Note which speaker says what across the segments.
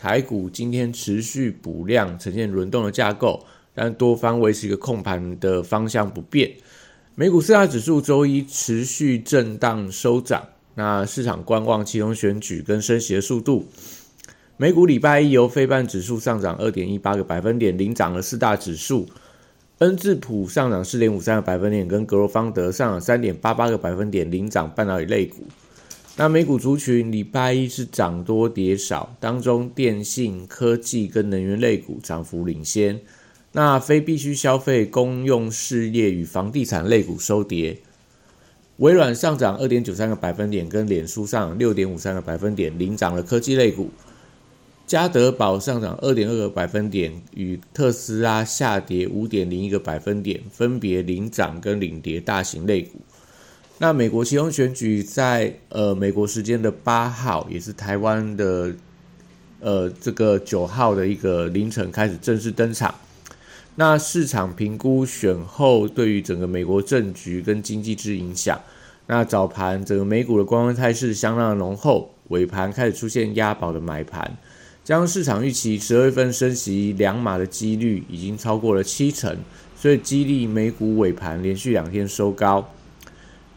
Speaker 1: 台股今天持续补量，呈现轮动的架构，但多方维持一个控盘的方向不变。美股四大指数周一持续震荡收涨，那市场观望其中选举跟升息的速度。美股礼拜一由非半指数上涨二点一八个百分点，领涨了四大指数。恩智浦上涨四点五三个百分点，跟格罗方德上涨三点八八个百分点，领涨半导体类股。那美股族群礼拜一是涨多跌少，当中电信、科技跟能源类股涨幅领先。那非必需消费、公用事业与房地产类股收跌。微软上涨二点九三个百分点，跟脸书上六点五三个百分点，领涨了科技类股。嘉德宝上涨二点二个百分点，与特斯拉下跌五点零一个百分点，分别领涨跟领跌大型类股。那美国其中选举在呃美国时间的八号，也是台湾的呃这个九号的一个凌晨开始正式登场。那市场评估选后对于整个美国政局跟经济之影响。那早盘整个美股的观望态势相当的浓厚，尾盘开始出现押宝的买盘，将市场预期十二月份升息两码的几率已经超过了七成，所以激励美股尾盘连续两天收高。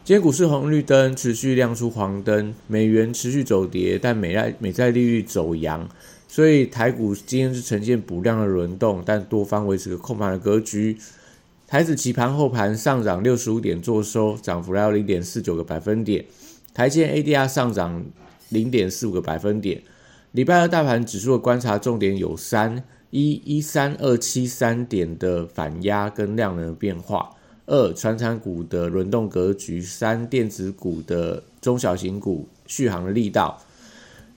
Speaker 1: 今天股市红绿灯持续亮出黄灯，美元持续走跌，但美债美债利率走阳，所以台股今天是呈现补量的轮动，但多方维持个控盘的格局。台子期盘后盘上涨六十五点，做收，涨幅来到零点四九个百分点。台积 ADR 上涨零点四五个百分点。礼拜二大盘指数的观察重点有三：一一三二七三点的反压跟量能的变化。二、传产股的轮动格局；三、电子股的中小型股续航的力道。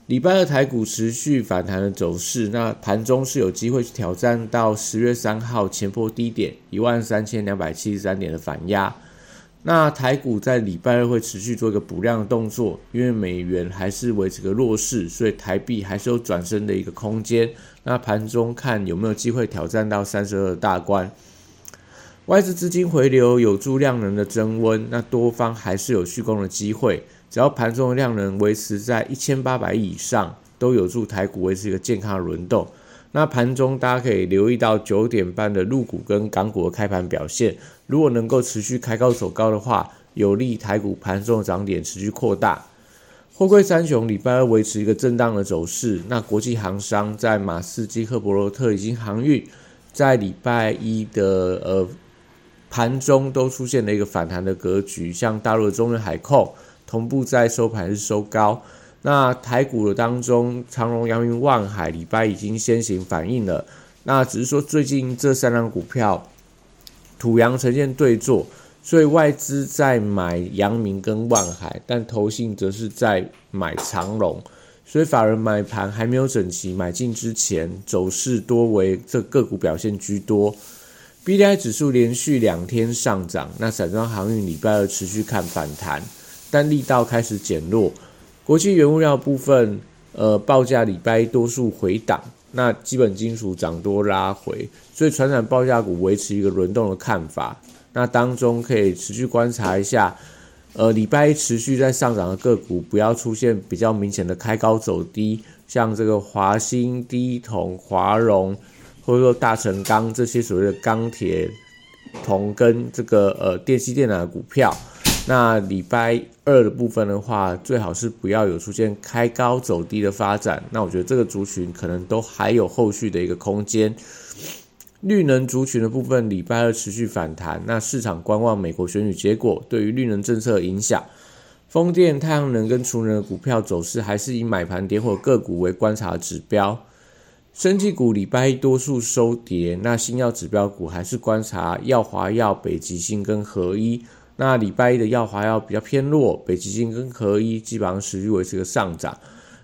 Speaker 1: 礼拜二台股持续反弹的走势，那盘中是有机会去挑战到十月三号前波低点一万三千两百七十三点的反压。那台股在礼拜二会持续做一个补量的动作，因为美元还是维持个弱势，所以台币还是有转升的一个空间。那盘中看有没有机会挑战到三十二大关。外资资金回流有助量能的增温，那多方还是有续攻的机会。只要盘中的量能维持在一千八百亿以上，都有助台股维持一个健康的轮动。那盘中大家可以留意到九点半的陆股跟港股的开盘表现，如果能够持续开高走高的话，有利台股盘中的涨点持续扩大。货柜三雄礼拜二维持一个震荡的走势，那国际航商在马士基、赫伯罗特已经航运在礼拜一的呃。盘中都出现了一个反弹的格局，像大陆的中日海控同步在收盘是收高。那台股的当中，长荣、阳明、万海礼拜已经先行反应了。那只是说最近这三张股票土洋呈现对坐，所以外资在买阳明跟万海，但投信则是在买长荣，所以法人买盘还没有整齐买进之前，走势多为这个股表现居多。B D I 指数连续两天上涨，那散装航运礼拜二持续看反弹，但力道开始减弱。国际原物料部分，呃，报价礼拜多数回档，那基本金属涨多拉回，所以船产报价股维持一个轮动的看法。那当中可以持续观察一下，呃，礼拜一持续在上涨的个股，不要出现比较明显的开高走低，像这个华兴、低铜、华荣。或者说大成钢这些所谓的钢铁、铜跟这个呃电器电缆的股票，那礼拜二的部分的话，最好是不要有出现开高走低的发展。那我觉得这个族群可能都还有后续的一个空间。绿能族群的部分，礼拜二持续反弹。那市场观望美国选举结果对于绿能政策影响。风电、太阳能跟储能的股票走势，还是以买盘点火个股为观察指标。生技股礼拜一多数收跌，那新药指标股还是观察药华药、北极星跟合一。那礼拜一的药华药比较偏弱，北极星跟合一基本上持续维持个上涨。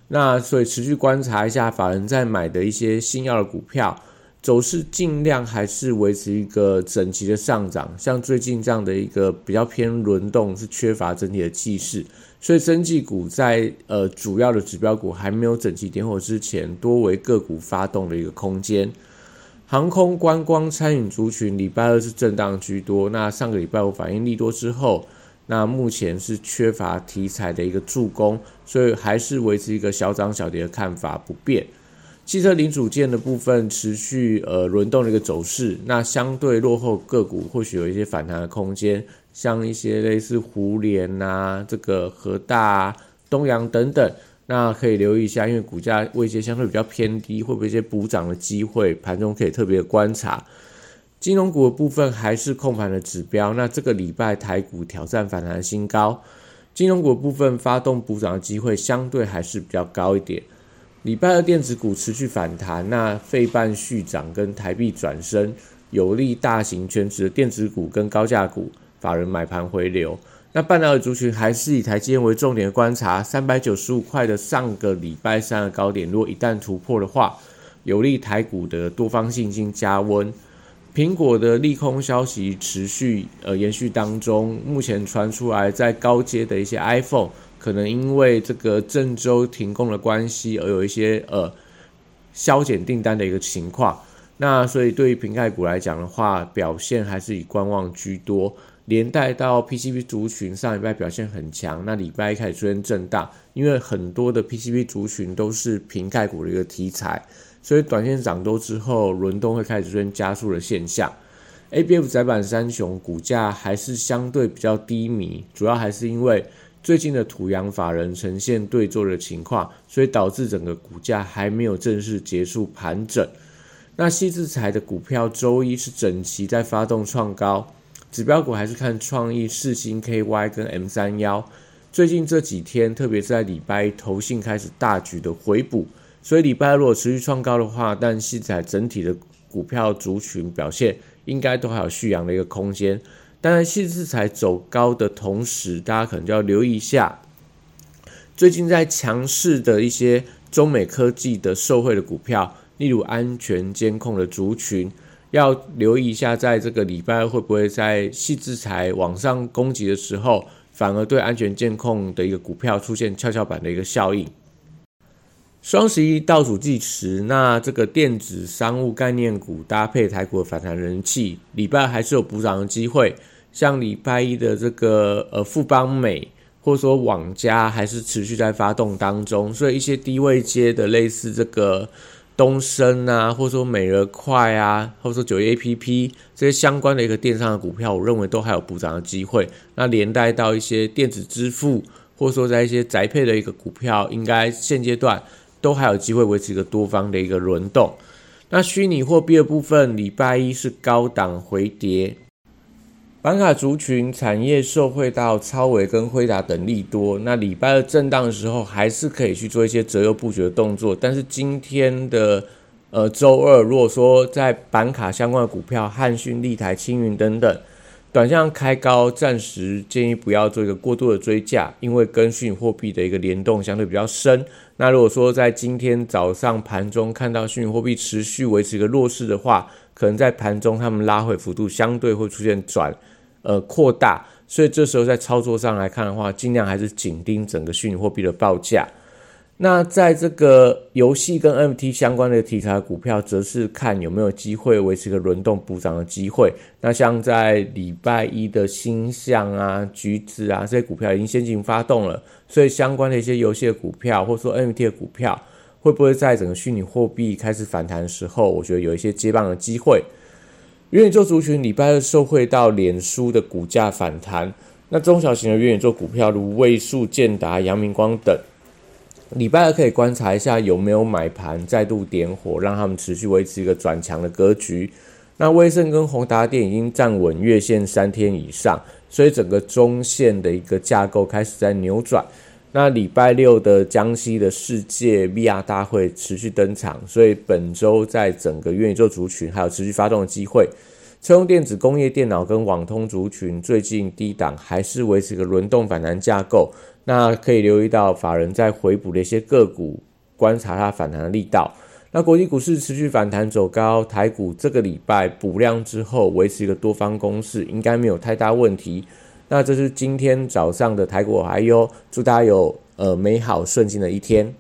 Speaker 1: 那所以持续观察一下法人在买的一些新药的股票，走势尽量还是维持一个整齐的上涨，像最近这样的一个比较偏轮动，是缺乏整体的气势，所以增技股在呃主要的指标股还没有整齐点火之前，多为个股发动的一个空间。航空、观光、餐饮族群礼拜二是震荡居多，那上个礼拜五反应利多之后，那目前是缺乏题材的一个助攻，所以还是维持一个小涨小跌的看法不变。汽车零组件的部分持续呃轮动的一个走势，那相对落后个股或许有一些反弹的空间，像一些类似湖联啊、这个和大、东阳等等，那可以留意一下，因为股价位阶相对比较偏低，会不会一些补涨的机会？盘中可以特别观察。金融股的部分还是控盘的指标，那这个礼拜台股挑战反弹新高，金融股部分发动补涨的机会相对还是比较高一点。礼拜二电子股持续反弹，那费半续涨跟台币转升，有利大型全值的电子股跟高价股，法人买盘回流。那半导体族群还是以台积电为重点的观察，三百九十五块的上个礼拜三的高点，如果一旦突破的话，有利台股的多方信心加温。苹果的利空消息持续呃延续当中，目前传出来在高阶的一些 iPhone。可能因为这个郑州停工的关系，而有一些呃削减订单的一个情况。那所以对于瓶盖股来讲的话，表现还是以观望居多。连带到 PCB 族群上礼拜表现很强，那礼拜一开始出现震荡，因为很多的 PCB 族群都是瓶盖股的一个题材，所以短线涨多之后，轮动会开始出现加速的现象。ABF 窄板三雄股价还是相对比较低迷，主要还是因为。最近的土洋法人呈现对坐的情况，所以导致整个股价还没有正式结束盘整。那西制材的股票周一是整齐在发动创高，指标股还是看创意、世星 KY 跟 M 三幺。最近这几天，特别是在礼拜一，投信开始大举的回补，所以礼拜二如果持续创高的话，但西材整体的股票族群表现应该都还有续扬的一个空间。当然，细制裁走高的同时，大家可能就要留意一下，最近在强势的一些中美科技的受惠的股票，例如安全监控的族群，要留意一下，在这个礼拜会不会在细制裁往上攻击的时候，反而对安全监控的一个股票出现跷跷板的一个效应。双十一倒数计时，那这个电子商务概念股搭配台股的反弹人气，礼拜还是有补涨的机会。像礼拜一的这个呃富邦美，或者说网家，还是持续在发动当中，所以一些低位接的类似这个东升啊，或者说美乐快啊，或者说九业 A P P 这些相关的一个电商的股票，我认为都还有补涨的机会。那连带到一些电子支付，或者说在一些宅配的一个股票，应该现阶段都还有机会维持一个多方的一个轮动。那虚拟货币的部分，礼拜一是高档回跌。板卡族群产业受惠到超维跟辉达等利多，那礼拜二震荡的时候还是可以去做一些择优布局的动作。但是今天的呃周二，如果说在板卡相关的股票，汉讯、立台、青云等等，短向开高，暂时建议不要做一个过度的追价，因为跟讯货币的一个联动相对比较深。那如果说在今天早上盘中看到虚拟货币持续维持一个弱势的话，可能在盘中他们拉回幅度相对会出现转。呃，扩大，所以这时候在操作上来看的话，尽量还是紧盯整个虚拟货币的报价。那在这个游戏跟 NFT 相关的题材股票，则是看有没有机会维持一个轮动补涨的机会。那像在礼拜一的星象啊、橘子啊这些股票已经先行发动了，所以相关的一些游戏的股票，或者说 NFT 的股票，会不会在整个虚拟货币开始反弹的时候，我觉得有一些接棒的机会。元宇宙族群礼拜二受惠到脸书的股价反弹，那中小型的元宇宙股票如位数、建达、阳明光等，礼拜二可以观察一下有没有买盘再度点火，让他们持续维持一个转强的格局。那威盛跟宏达电已经站稳月线三天以上，所以整个中线的一个架构开始在扭转。那礼拜六的江西的世界 VR 大会持续登场，所以本周在整个元宇宙族群还有持续发动的机会。车用电子、工业电脑跟网通族群最近低档还是维持一个轮动反弹架构，那可以留意到法人在回补的一些个股，观察它反弹的力道。那国际股市持续反弹走高，台股这个礼拜补量之后，维持一个多方攻势，应该没有太大问题。那这是今天早上的台股还有，祝大家有呃美好顺心的一天。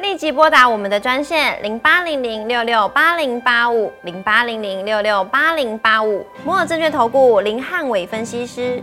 Speaker 2: 立即拨打我们的专线零八零零六六八零八五零八零零六六八零八五摩尔证券投顾林汉伟分析师。